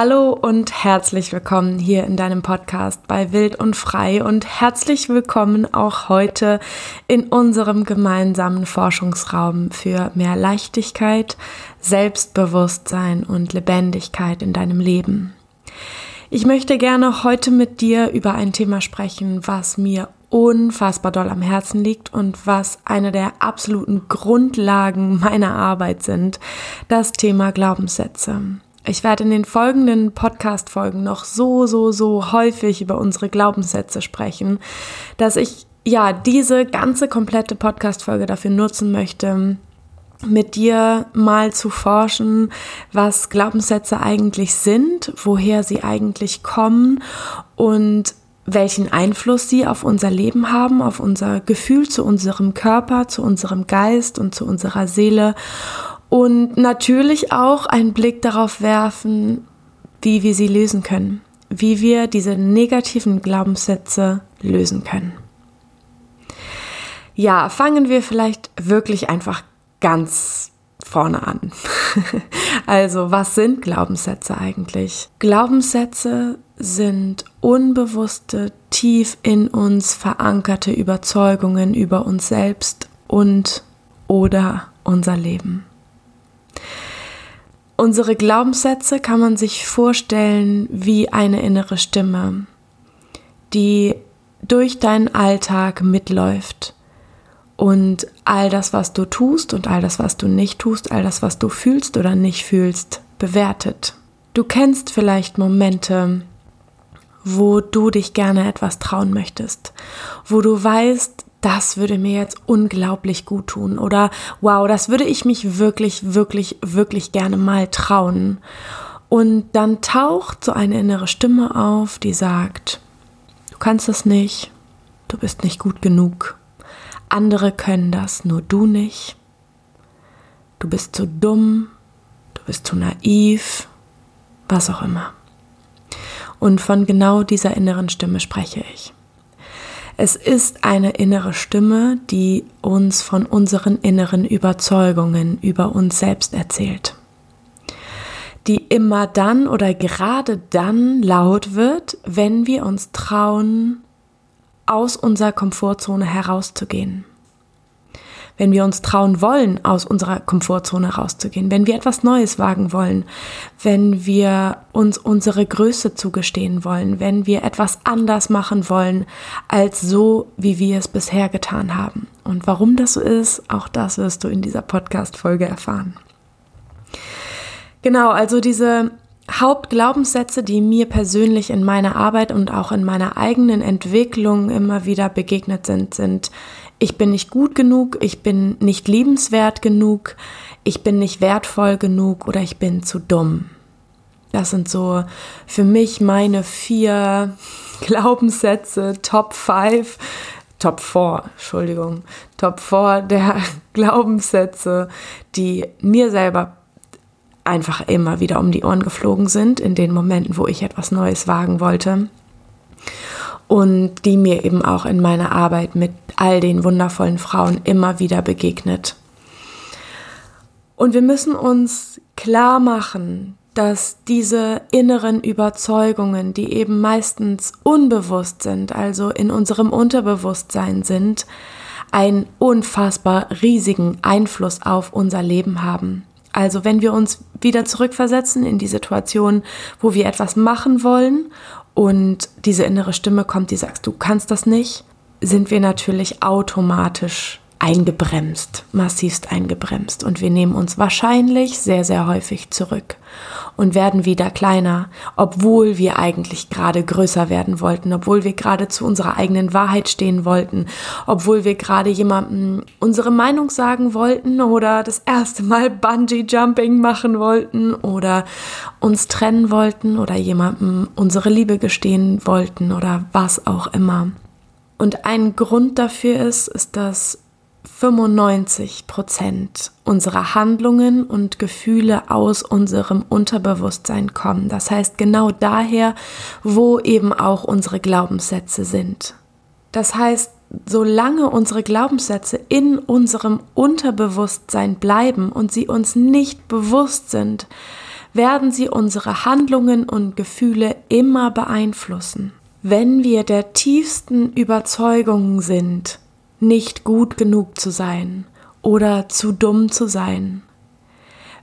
Hallo und herzlich willkommen hier in deinem Podcast bei Wild und Frei und herzlich willkommen auch heute in unserem gemeinsamen Forschungsraum für mehr Leichtigkeit, Selbstbewusstsein und Lebendigkeit in deinem Leben. Ich möchte gerne heute mit dir über ein Thema sprechen, was mir unfassbar doll am Herzen liegt und was eine der absoluten Grundlagen meiner Arbeit sind, das Thema Glaubenssätze. Ich werde in den folgenden Podcast-Folgen noch so, so, so häufig über unsere Glaubenssätze sprechen, dass ich ja diese ganze komplette Podcast-Folge dafür nutzen möchte, mit dir mal zu forschen, was Glaubenssätze eigentlich sind, woher sie eigentlich kommen und welchen Einfluss sie auf unser Leben haben, auf unser Gefühl zu unserem Körper, zu unserem Geist und zu unserer Seele und natürlich auch einen Blick darauf werfen, wie wir sie lösen können, wie wir diese negativen Glaubenssätze lösen können. Ja, fangen wir vielleicht wirklich einfach ganz vorne an. also, was sind Glaubenssätze eigentlich? Glaubenssätze sind unbewusste, tief in uns verankerte Überzeugungen über uns selbst und oder unser Leben. Unsere Glaubenssätze kann man sich vorstellen wie eine innere Stimme, die durch deinen Alltag mitläuft und all das, was du tust und all das, was du nicht tust, all das, was du fühlst oder nicht fühlst, bewertet. Du kennst vielleicht Momente, wo du dich gerne etwas trauen möchtest, wo du weißt, das würde mir jetzt unglaublich gut tun oder wow, das würde ich mich wirklich, wirklich, wirklich gerne mal trauen. Und dann taucht so eine innere Stimme auf, die sagt, du kannst das nicht, du bist nicht gut genug, andere können das, nur du nicht, du bist zu dumm, du bist zu naiv, was auch immer. Und von genau dieser inneren Stimme spreche ich. Es ist eine innere Stimme, die uns von unseren inneren Überzeugungen über uns selbst erzählt. Die immer dann oder gerade dann laut wird, wenn wir uns trauen, aus unserer Komfortzone herauszugehen wenn wir uns trauen wollen, aus unserer Komfortzone rauszugehen, wenn wir etwas Neues wagen wollen, wenn wir uns unsere Größe zugestehen wollen, wenn wir etwas anders machen wollen, als so, wie wir es bisher getan haben. Und warum das so ist, auch das wirst du in dieser Podcast-Folge erfahren. Genau, also diese Hauptglaubenssätze, die mir persönlich in meiner Arbeit und auch in meiner eigenen Entwicklung immer wieder begegnet sind, sind ich bin nicht gut genug, ich bin nicht liebenswert genug, ich bin nicht wertvoll genug oder ich bin zu dumm. Das sind so für mich meine vier Glaubenssätze, Top 5, Top 4, Entschuldigung, Top 4 der Glaubenssätze, die mir selber einfach immer wieder um die Ohren geflogen sind in den Momenten, wo ich etwas Neues wagen wollte und die mir eben auch in meiner Arbeit mit all den wundervollen Frauen immer wieder begegnet. Und wir müssen uns klar machen, dass diese inneren Überzeugungen, die eben meistens unbewusst sind, also in unserem Unterbewusstsein sind, einen unfassbar riesigen Einfluss auf unser Leben haben. Also wenn wir uns wieder zurückversetzen in die Situation, wo wir etwas machen wollen und diese innere Stimme kommt, die sagt, du kannst das nicht, sind wir natürlich automatisch eingebremst, massivst eingebremst. Und wir nehmen uns wahrscheinlich sehr, sehr häufig zurück und werden wieder kleiner, obwohl wir eigentlich gerade größer werden wollten, obwohl wir gerade zu unserer eigenen Wahrheit stehen wollten, obwohl wir gerade jemandem unsere Meinung sagen wollten oder das erste Mal Bungee Jumping machen wollten oder uns trennen wollten oder jemandem unsere Liebe gestehen wollten oder was auch immer. Und ein Grund dafür ist, ist, dass 95 Prozent unserer Handlungen und Gefühle aus unserem Unterbewusstsein kommen. Das heißt genau daher, wo eben auch unsere Glaubenssätze sind. Das heißt, solange unsere Glaubenssätze in unserem Unterbewusstsein bleiben und sie uns nicht bewusst sind, werden sie unsere Handlungen und Gefühle immer beeinflussen. Wenn wir der tiefsten Überzeugungen sind, nicht gut genug zu sein oder zu dumm zu sein,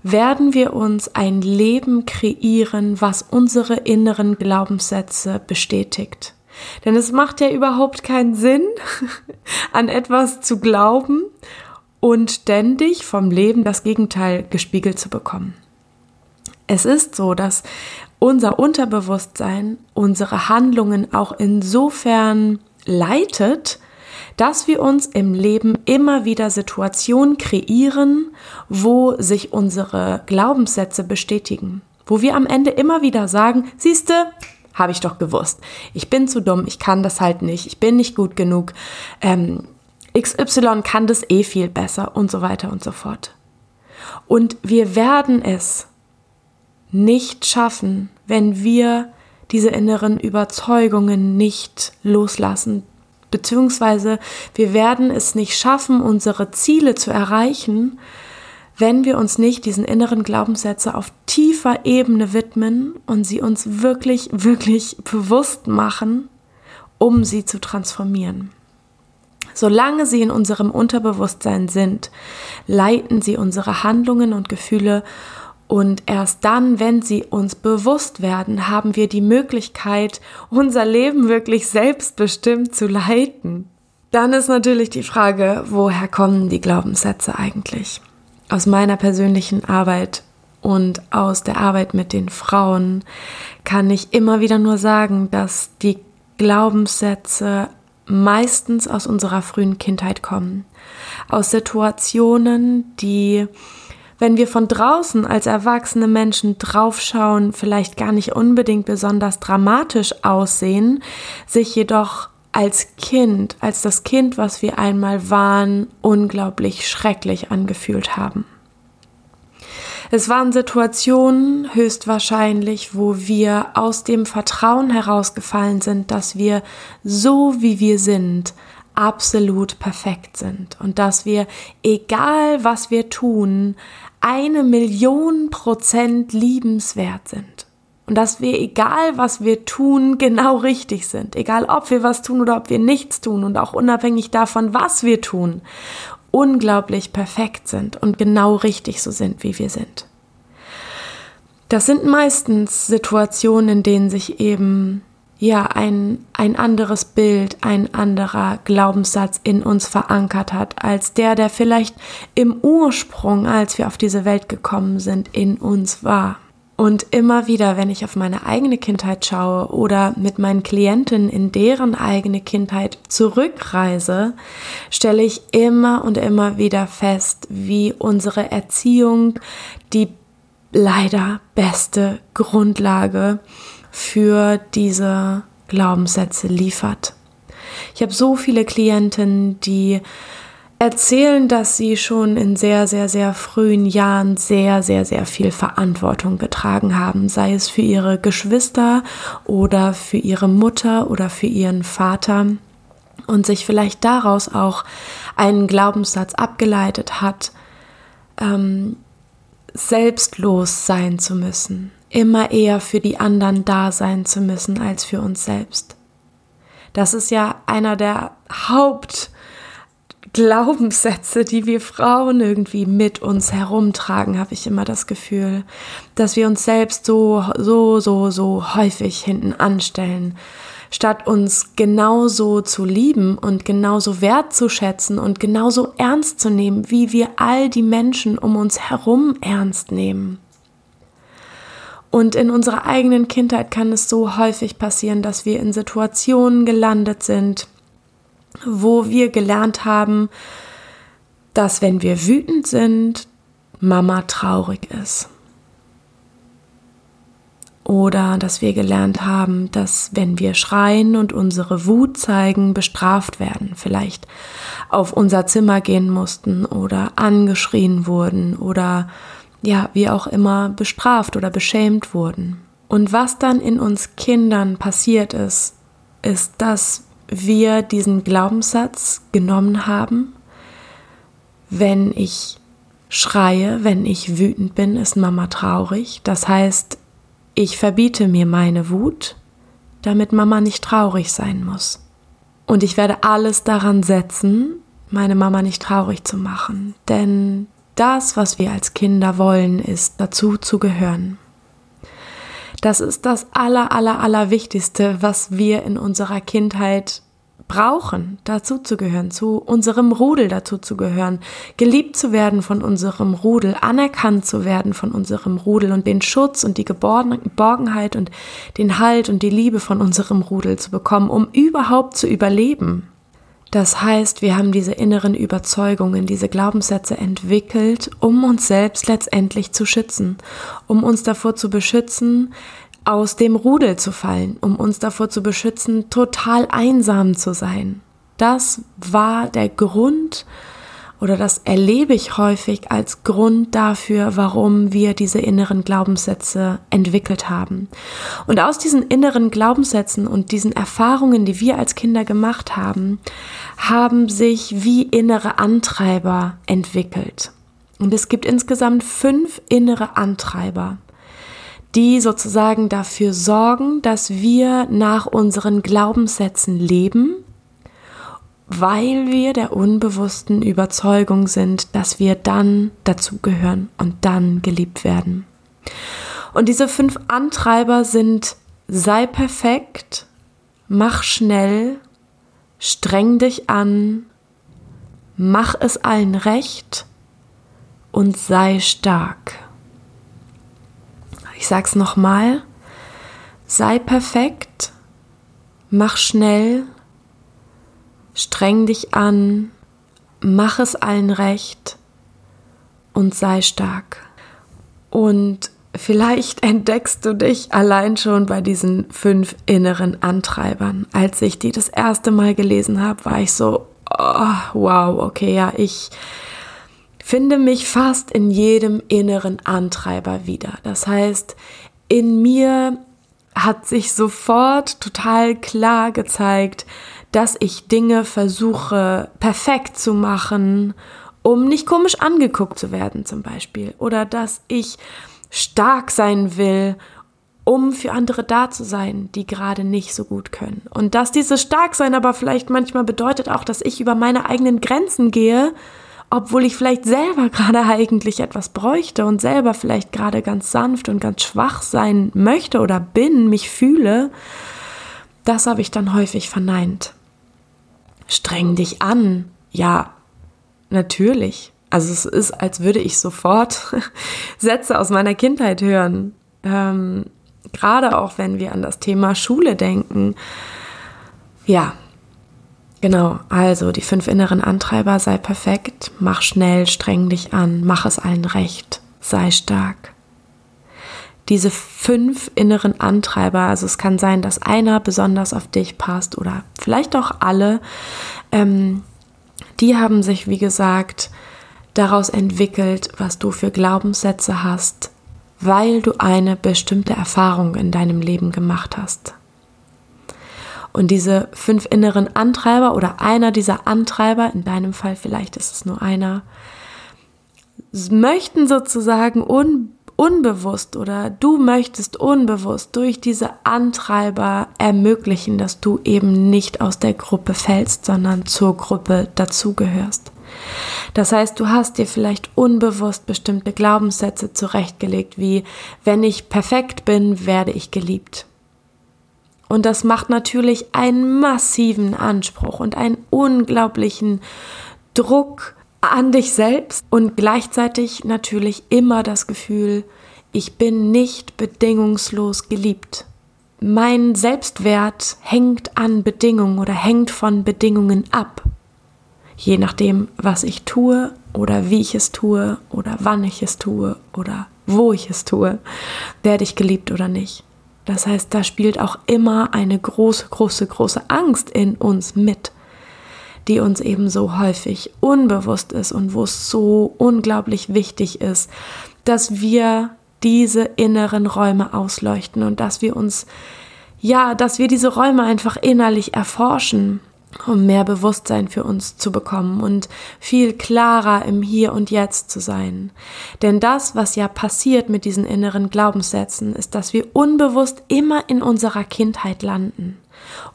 werden wir uns ein Leben kreieren, was unsere inneren Glaubenssätze bestätigt. Denn es macht ja überhaupt keinen Sinn, an etwas zu glauben und ständig vom Leben das Gegenteil gespiegelt zu bekommen. Es ist so, dass unser Unterbewusstsein unsere Handlungen auch insofern leitet, dass wir uns im Leben immer wieder Situationen kreieren, wo sich unsere Glaubenssätze bestätigen. Wo wir am Ende immer wieder sagen, siehste, habe ich doch gewusst. Ich bin zu dumm, ich kann das halt nicht, ich bin nicht gut genug. Ähm, XY kann das eh viel besser und so weiter und so fort. Und wir werden es nicht schaffen, wenn wir diese inneren Überzeugungen nicht loslassen, beziehungsweise wir werden es nicht schaffen, unsere Ziele zu erreichen, wenn wir uns nicht diesen inneren Glaubenssätze auf tiefer Ebene widmen und sie uns wirklich, wirklich bewusst machen, um sie zu transformieren. Solange sie in unserem Unterbewusstsein sind, leiten sie unsere Handlungen und Gefühle und erst dann, wenn sie uns bewusst werden, haben wir die Möglichkeit, unser Leben wirklich selbstbestimmt zu leiten. Dann ist natürlich die Frage, woher kommen die Glaubenssätze eigentlich? Aus meiner persönlichen Arbeit und aus der Arbeit mit den Frauen kann ich immer wieder nur sagen, dass die Glaubenssätze meistens aus unserer frühen Kindheit kommen. Aus Situationen, die wenn wir von draußen als erwachsene Menschen draufschauen, vielleicht gar nicht unbedingt besonders dramatisch aussehen, sich jedoch als Kind, als das Kind, was wir einmal waren, unglaublich schrecklich angefühlt haben. Es waren Situationen höchstwahrscheinlich, wo wir aus dem Vertrauen herausgefallen sind, dass wir so wie wir sind absolut perfekt sind und dass wir, egal was wir tun, eine Million Prozent liebenswert sind. Und dass wir, egal was wir tun, genau richtig sind. Egal ob wir was tun oder ob wir nichts tun und auch unabhängig davon, was wir tun, unglaublich perfekt sind und genau richtig so sind, wie wir sind. Das sind meistens Situationen, in denen sich eben ja ein, ein anderes Bild, ein anderer Glaubenssatz in uns verankert hat, als der, der vielleicht im Ursprung, als wir auf diese Welt gekommen sind, in uns war. Und immer wieder, wenn ich auf meine eigene Kindheit schaue oder mit meinen Klienten in deren eigene Kindheit zurückreise, stelle ich immer und immer wieder fest, wie unsere Erziehung die leider beste Grundlage für diese Glaubenssätze liefert. Ich habe so viele Klienten, die erzählen, dass sie schon in sehr, sehr, sehr frühen Jahren sehr, sehr, sehr viel Verantwortung getragen haben, sei es für ihre Geschwister oder für ihre Mutter oder für ihren Vater und sich vielleicht daraus auch einen Glaubenssatz abgeleitet hat, ähm, selbstlos sein zu müssen, immer eher für die anderen da sein zu müssen als für uns selbst. Das ist ja einer der Hauptglaubenssätze, die wir Frauen irgendwie mit uns herumtragen, habe ich immer das Gefühl, dass wir uns selbst so, so, so, so häufig hinten anstellen, statt uns genauso zu lieben und genauso wertzuschätzen und genauso ernst zu nehmen, wie wir all die Menschen um uns herum ernst nehmen. Und in unserer eigenen Kindheit kann es so häufig passieren, dass wir in Situationen gelandet sind, wo wir gelernt haben, dass wenn wir wütend sind, Mama traurig ist. Oder dass wir gelernt haben, dass wenn wir schreien und unsere Wut zeigen, bestraft werden, vielleicht auf unser Zimmer gehen mussten oder angeschrien wurden oder ja, wie auch immer bestraft oder beschämt wurden. Und was dann in uns Kindern passiert ist, ist, dass wir diesen Glaubenssatz genommen haben, wenn ich schreie, wenn ich wütend bin, ist Mama traurig. Das heißt, ich verbiete mir meine Wut, damit Mama nicht traurig sein muss. Und ich werde alles daran setzen, meine Mama nicht traurig zu machen. Denn das, was wir als Kinder wollen, ist dazu zu gehören. Das ist das aller, aller, aller Wichtigste, was wir in unserer Kindheit brauchen, dazu zu gehören, zu unserem Rudel dazu zu gehören, geliebt zu werden von unserem Rudel, anerkannt zu werden von unserem Rudel und den Schutz und die Geborgenheit und den Halt und die Liebe von unserem Rudel zu bekommen, um überhaupt zu überleben. Das heißt, wir haben diese inneren Überzeugungen, diese Glaubenssätze entwickelt, um uns selbst letztendlich zu schützen, um uns davor zu beschützen, aus dem Rudel zu fallen, um uns davor zu beschützen, total einsam zu sein. Das war der Grund oder das erlebe ich häufig als Grund dafür, warum wir diese inneren Glaubenssätze entwickelt haben. Und aus diesen inneren Glaubenssätzen und diesen Erfahrungen, die wir als Kinder gemacht haben, haben sich wie innere Antreiber entwickelt. Und es gibt insgesamt fünf innere Antreiber die sozusagen dafür sorgen, dass wir nach unseren Glaubenssätzen leben, weil wir der unbewussten Überzeugung sind, dass wir dann dazugehören und dann geliebt werden. Und diese fünf Antreiber sind sei perfekt, mach schnell, streng dich an, mach es allen recht und sei stark. Ich sag's nochmal. Sei perfekt, mach schnell, streng dich an, mach es allen recht und sei stark. Und vielleicht entdeckst du dich allein schon bei diesen fünf inneren Antreibern. Als ich die das erste Mal gelesen habe, war ich so, oh, wow, okay, ja, ich finde mich fast in jedem inneren Antreiber wieder. Das heißt, in mir hat sich sofort total klar gezeigt, dass ich Dinge versuche perfekt zu machen, um nicht komisch angeguckt zu werden zum Beispiel. Oder dass ich stark sein will, um für andere da zu sein, die gerade nicht so gut können. Und dass dieses Starksein aber vielleicht manchmal bedeutet auch, dass ich über meine eigenen Grenzen gehe obwohl ich vielleicht selber gerade eigentlich etwas bräuchte und selber vielleicht gerade ganz sanft und ganz schwach sein möchte oder bin, mich fühle, das habe ich dann häufig verneint. Streng dich an. Ja, natürlich. Also es ist, als würde ich sofort Sätze aus meiner Kindheit hören. Ähm, gerade auch wenn wir an das Thema Schule denken. Ja, Genau, also die fünf inneren Antreiber, sei perfekt, mach schnell, streng dich an, mach es allen recht, sei stark. Diese fünf inneren Antreiber, also es kann sein, dass einer besonders auf dich passt oder vielleicht auch alle, ähm, die haben sich, wie gesagt, daraus entwickelt, was du für Glaubenssätze hast, weil du eine bestimmte Erfahrung in deinem Leben gemacht hast. Und diese fünf inneren Antreiber oder einer dieser Antreiber, in deinem Fall vielleicht ist es nur einer, möchten sozusagen un, unbewusst oder du möchtest unbewusst durch diese Antreiber ermöglichen, dass du eben nicht aus der Gruppe fällst, sondern zur Gruppe dazugehörst. Das heißt, du hast dir vielleicht unbewusst bestimmte Glaubenssätze zurechtgelegt, wie wenn ich perfekt bin, werde ich geliebt. Und das macht natürlich einen massiven Anspruch und einen unglaublichen Druck an dich selbst und gleichzeitig natürlich immer das Gefühl, ich bin nicht bedingungslos geliebt. Mein Selbstwert hängt an Bedingungen oder hängt von Bedingungen ab. Je nachdem, was ich tue oder wie ich es tue oder wann ich es tue oder wo ich es tue, werde ich geliebt oder nicht. Das heißt, da spielt auch immer eine große, große, große Angst in uns mit, die uns eben so häufig unbewusst ist und wo es so unglaublich wichtig ist, dass wir diese inneren Räume ausleuchten und dass wir uns, ja, dass wir diese Räume einfach innerlich erforschen um mehr Bewusstsein für uns zu bekommen und viel klarer im Hier und Jetzt zu sein. Denn das, was ja passiert mit diesen inneren Glaubenssätzen, ist, dass wir unbewusst immer in unserer Kindheit landen.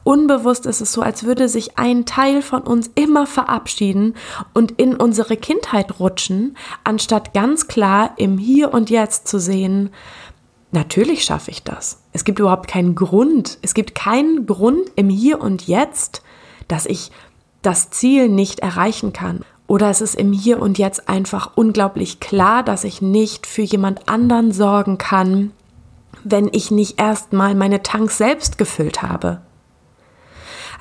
Unbewusst ist es so, als würde sich ein Teil von uns immer verabschieden und in unsere Kindheit rutschen, anstatt ganz klar im Hier und Jetzt zu sehen, natürlich schaffe ich das. Es gibt überhaupt keinen Grund. Es gibt keinen Grund im Hier und Jetzt, dass ich das Ziel nicht erreichen kann. Oder es ist im Hier und Jetzt einfach unglaublich klar, dass ich nicht für jemand anderen sorgen kann, wenn ich nicht erstmal meine Tanks selbst gefüllt habe.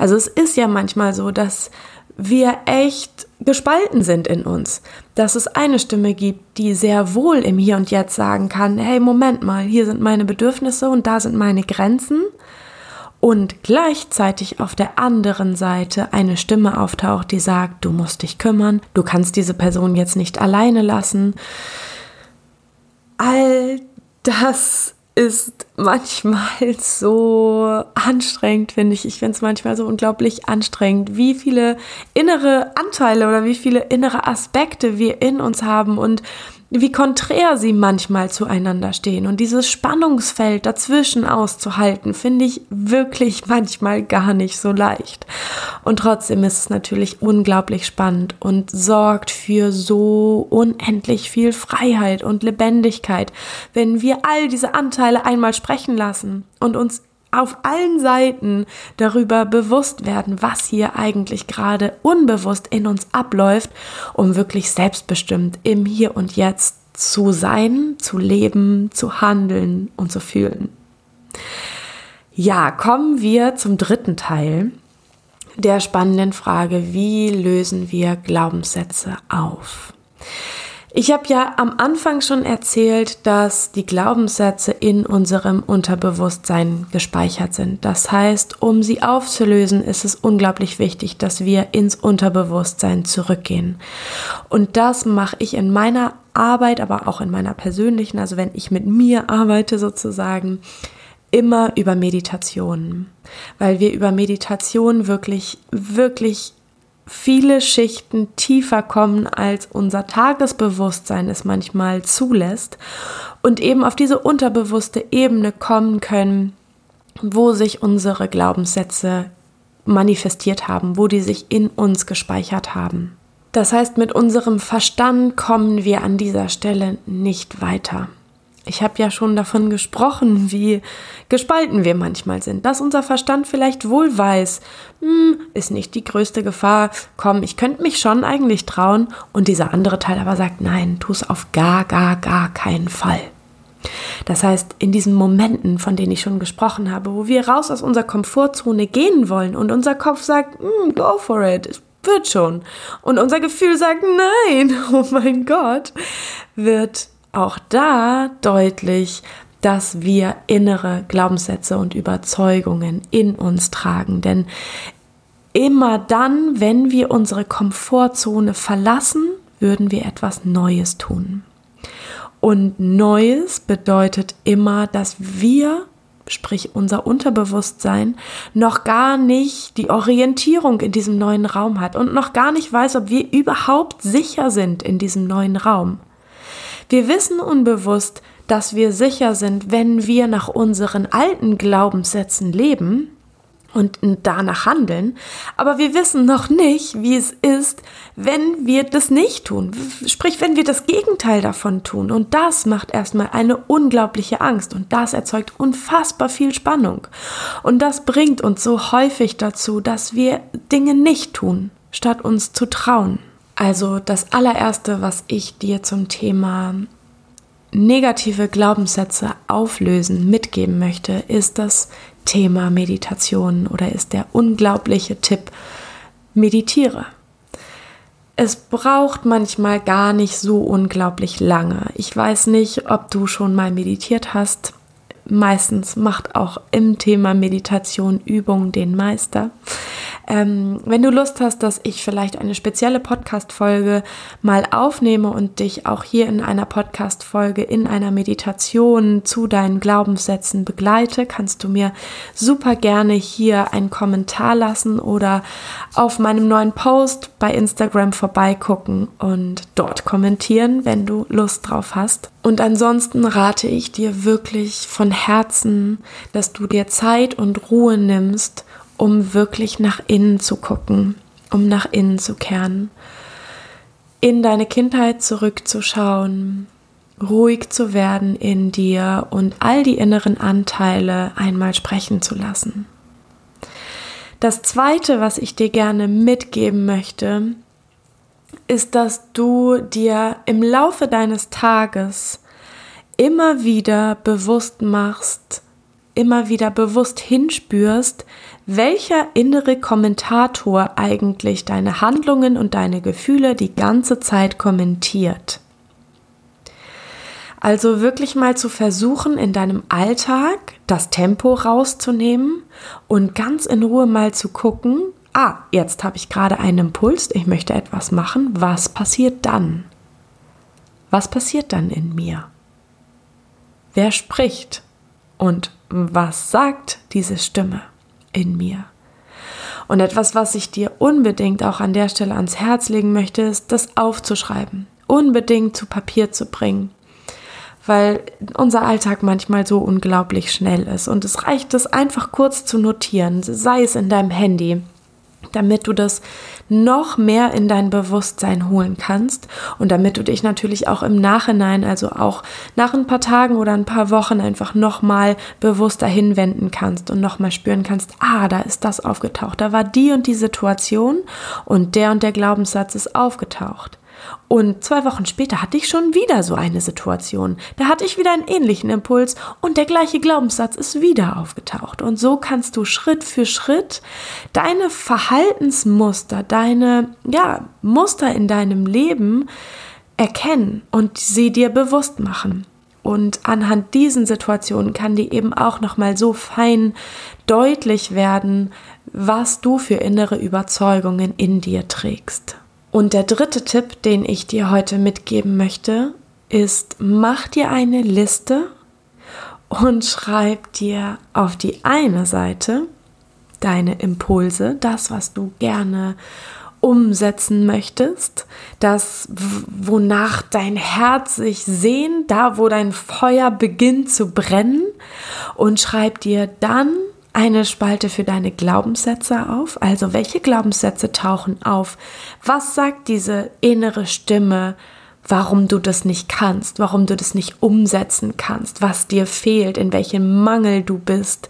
Also es ist ja manchmal so, dass wir echt gespalten sind in uns. Dass es eine Stimme gibt, die sehr wohl im Hier und Jetzt sagen kann, hey, Moment mal, hier sind meine Bedürfnisse und da sind meine Grenzen und gleichzeitig auf der anderen Seite eine Stimme auftaucht, die sagt, du musst dich kümmern, du kannst diese Person jetzt nicht alleine lassen. All das ist manchmal so anstrengend, finde ich. Ich finde es manchmal so unglaublich anstrengend, wie viele innere Anteile oder wie viele innere Aspekte wir in uns haben und wie konträr sie manchmal zueinander stehen. Und dieses Spannungsfeld dazwischen auszuhalten, finde ich wirklich manchmal gar nicht so leicht. Und trotzdem ist es natürlich unglaublich spannend und sorgt für so unendlich viel Freiheit und Lebendigkeit, wenn wir all diese Anteile einmal sprechen lassen und uns auf allen Seiten darüber bewusst werden, was hier eigentlich gerade unbewusst in uns abläuft, um wirklich selbstbestimmt im Hier und Jetzt zu sein, zu leben, zu handeln und zu fühlen. Ja, kommen wir zum dritten Teil der spannenden Frage, wie lösen wir Glaubenssätze auf? Ich habe ja am Anfang schon erzählt, dass die Glaubenssätze in unserem Unterbewusstsein gespeichert sind. Das heißt, um sie aufzulösen, ist es unglaublich wichtig, dass wir ins Unterbewusstsein zurückgehen. Und das mache ich in meiner Arbeit, aber auch in meiner persönlichen, also wenn ich mit mir arbeite sozusagen, immer über Meditation, weil wir über Meditation wirklich, wirklich viele Schichten tiefer kommen, als unser Tagesbewusstsein es manchmal zulässt und eben auf diese unterbewusste Ebene kommen können, wo sich unsere Glaubenssätze manifestiert haben, wo die sich in uns gespeichert haben. Das heißt, mit unserem Verstand kommen wir an dieser Stelle nicht weiter. Ich habe ja schon davon gesprochen, wie gespalten wir manchmal sind, dass unser Verstand vielleicht wohl weiß, hm, ist nicht die größte Gefahr, komm, ich könnte mich schon eigentlich trauen, und dieser andere Teil aber sagt, nein, tu es auf gar, gar, gar keinen Fall. Das heißt, in diesen Momenten, von denen ich schon gesprochen habe, wo wir raus aus unserer Komfortzone gehen wollen und unser Kopf sagt, mm, go for it, es wird schon. Und unser Gefühl sagt, nein, oh mein Gott, wird auch da deutlich, dass wir innere Glaubenssätze und Überzeugungen in uns tragen. Denn immer dann, wenn wir unsere Komfortzone verlassen, würden wir etwas Neues tun. Und Neues bedeutet immer, dass wir, sprich unser Unterbewusstsein, noch gar nicht die Orientierung in diesem neuen Raum hat und noch gar nicht weiß, ob wir überhaupt sicher sind in diesem neuen Raum. Wir wissen unbewusst, dass wir sicher sind, wenn wir nach unseren alten Glaubenssätzen leben und danach handeln, aber wir wissen noch nicht, wie es ist, wenn wir das nicht tun. Sprich, wenn wir das Gegenteil davon tun. Und das macht erstmal eine unglaubliche Angst und das erzeugt unfassbar viel Spannung. Und das bringt uns so häufig dazu, dass wir Dinge nicht tun, statt uns zu trauen. Also das allererste, was ich dir zum Thema negative Glaubenssätze auflösen mitgeben möchte, ist das Thema Meditation oder ist der unglaubliche Tipp, meditiere. Es braucht manchmal gar nicht so unglaublich lange. Ich weiß nicht, ob du schon mal meditiert hast. Meistens macht auch im Thema Meditation Übung den Meister. Ähm, wenn du Lust hast, dass ich vielleicht eine spezielle Podcast-Folge mal aufnehme und dich auch hier in einer Podcast-Folge in einer Meditation zu deinen Glaubenssätzen begleite, kannst du mir super gerne hier einen Kommentar lassen oder auf meinem neuen Post bei Instagram vorbeigucken und dort kommentieren, wenn du Lust drauf hast. Und ansonsten rate ich dir wirklich von Herzen, dass du dir Zeit und Ruhe nimmst, um wirklich nach innen zu gucken, um nach innen zu kehren, in deine Kindheit zurückzuschauen, ruhig zu werden in dir und all die inneren Anteile einmal sprechen zu lassen. Das Zweite, was ich dir gerne mitgeben möchte, ist, dass du dir im Laufe deines Tages immer wieder bewusst machst, immer wieder bewusst hinspürst, welcher innere Kommentator eigentlich deine Handlungen und deine Gefühle die ganze Zeit kommentiert. Also wirklich mal zu versuchen, in deinem Alltag das Tempo rauszunehmen und ganz in Ruhe mal zu gucken, ah, jetzt habe ich gerade einen Impuls, ich möchte etwas machen, was passiert dann? Was passiert dann in mir? Wer spricht? Und was sagt diese Stimme in mir? Und etwas, was ich dir unbedingt auch an der Stelle ans Herz legen möchte, ist, das aufzuschreiben, unbedingt zu Papier zu bringen, weil unser Alltag manchmal so unglaublich schnell ist. Und es reicht, das einfach kurz zu notieren, sei es in deinem Handy, damit du das noch mehr in dein Bewusstsein holen kannst und damit du dich natürlich auch im Nachhinein, also auch nach ein paar Tagen oder ein paar Wochen einfach nochmal bewusster hinwenden kannst und nochmal spüren kannst, ah, da ist das aufgetaucht, da war die und die Situation und der und der Glaubenssatz ist aufgetaucht. Und zwei Wochen später hatte ich schon wieder so eine Situation. Da hatte ich wieder einen ähnlichen Impuls und der gleiche Glaubenssatz ist wieder aufgetaucht. Und so kannst du Schritt für Schritt deine Verhaltensmuster, deine ja, Muster in deinem Leben erkennen und sie dir bewusst machen. Und anhand diesen Situationen kann dir eben auch nochmal so fein deutlich werden, was du für innere Überzeugungen in dir trägst. Und der dritte Tipp, den ich dir heute mitgeben möchte, ist, mach dir eine Liste und schreib dir auf die eine Seite deine Impulse, das, was du gerne umsetzen möchtest, das, wonach dein Herz sich sehnt, da, wo dein Feuer beginnt zu brennen und schreib dir dann eine Spalte für deine Glaubenssätze auf. Also welche Glaubenssätze tauchen auf? Was sagt diese innere Stimme, warum du das nicht kannst, warum du das nicht umsetzen kannst, was dir fehlt, in welchem Mangel du bist?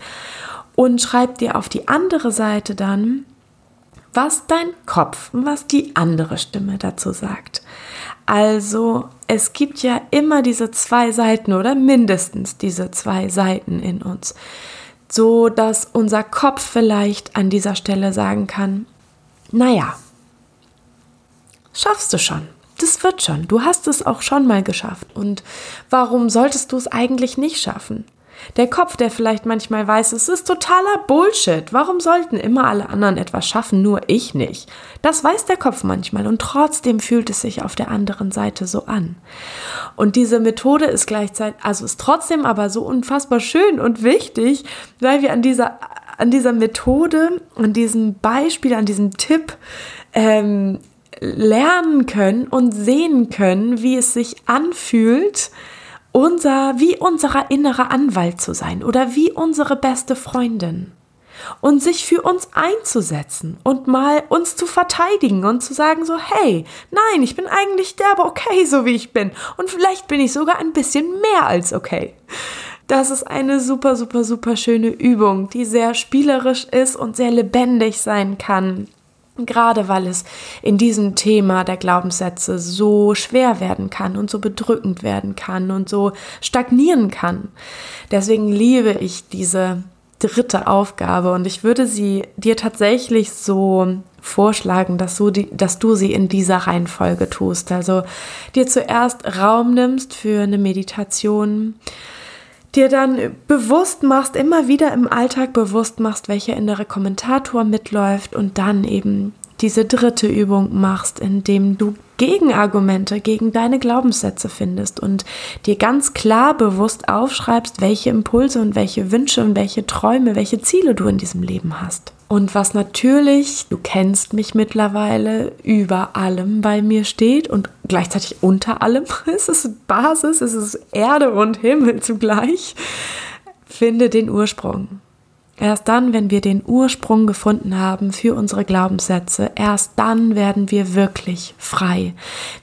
Und schreib dir auf die andere Seite dann, was dein Kopf, was die andere Stimme dazu sagt. Also es gibt ja immer diese zwei Seiten oder mindestens diese zwei Seiten in uns so dass unser Kopf vielleicht an dieser Stelle sagen kann, naja, schaffst du schon. Das wird schon. Du hast es auch schon mal geschafft. Und warum solltest du es eigentlich nicht schaffen? Der Kopf, der vielleicht manchmal weiß, es ist totaler Bullshit. Warum sollten immer alle anderen etwas schaffen, nur ich nicht? Das weiß der Kopf manchmal und trotzdem fühlt es sich auf der anderen Seite so an. Und diese Methode ist gleichzeitig, also ist trotzdem aber so unfassbar schön und wichtig, weil wir an dieser, an dieser Methode, an diesem Beispiel, an diesem Tipp ähm, lernen können und sehen können, wie es sich anfühlt, unser, wie unser innerer Anwalt zu sein oder wie unsere beste Freundin. Und sich für uns einzusetzen und mal uns zu verteidigen und zu sagen so, hey, nein, ich bin eigentlich derbe okay, so wie ich bin. Und vielleicht bin ich sogar ein bisschen mehr als okay. Das ist eine super, super, super schöne Übung, die sehr spielerisch ist und sehr lebendig sein kann Gerade weil es in diesem Thema der Glaubenssätze so schwer werden kann und so bedrückend werden kann und so stagnieren kann. Deswegen liebe ich diese dritte Aufgabe und ich würde sie dir tatsächlich so vorschlagen, dass du, die, dass du sie in dieser Reihenfolge tust. Also dir zuerst Raum nimmst für eine Meditation, dir dann bewusst machst, immer wieder im Alltag bewusst machst, welcher innere Kommentator mitläuft und dann eben diese dritte Übung machst, indem du Gegenargumente gegen deine Glaubenssätze findest und dir ganz klar bewusst aufschreibst, welche Impulse und welche Wünsche und welche Träume, welche Ziele du in diesem Leben hast. Und was natürlich, du kennst mich mittlerweile, über allem bei mir steht und gleichzeitig unter allem, es ist Basis, es ist Erde und Himmel zugleich, finde den Ursprung. Erst dann, wenn wir den Ursprung gefunden haben für unsere Glaubenssätze, erst dann werden wir wirklich frei.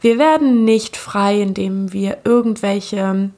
Wir werden nicht frei, indem wir irgendwelche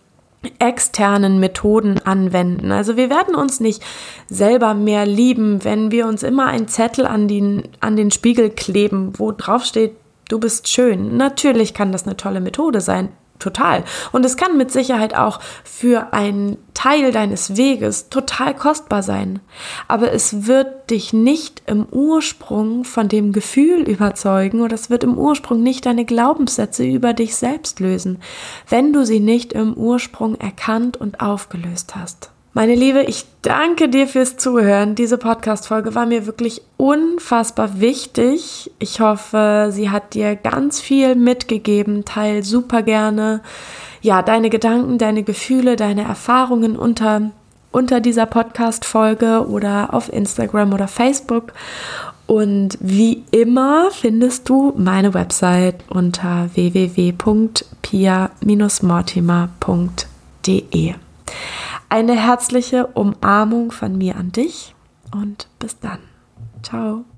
externen Methoden anwenden. Also wir werden uns nicht selber mehr lieben, wenn wir uns immer einen Zettel an den, an den Spiegel kleben, wo drauf steht, du bist schön. Natürlich kann das eine tolle Methode sein. Total. Und es kann mit Sicherheit auch für einen Teil deines Weges total kostbar sein. Aber es wird dich nicht im Ursprung von dem Gefühl überzeugen oder es wird im Ursprung nicht deine Glaubenssätze über dich selbst lösen, wenn du sie nicht im Ursprung erkannt und aufgelöst hast. Meine Liebe, ich danke dir fürs Zuhören. Diese Podcast-Folge war mir wirklich unfassbar wichtig. Ich hoffe, sie hat dir ganz viel mitgegeben. Teil super gerne, ja, deine Gedanken, deine Gefühle, deine Erfahrungen unter, unter dieser Podcast-Folge oder auf Instagram oder Facebook. Und wie immer findest du meine Website unter www.pia-mortimer.de. Eine herzliche Umarmung von mir an dich und bis dann. Ciao.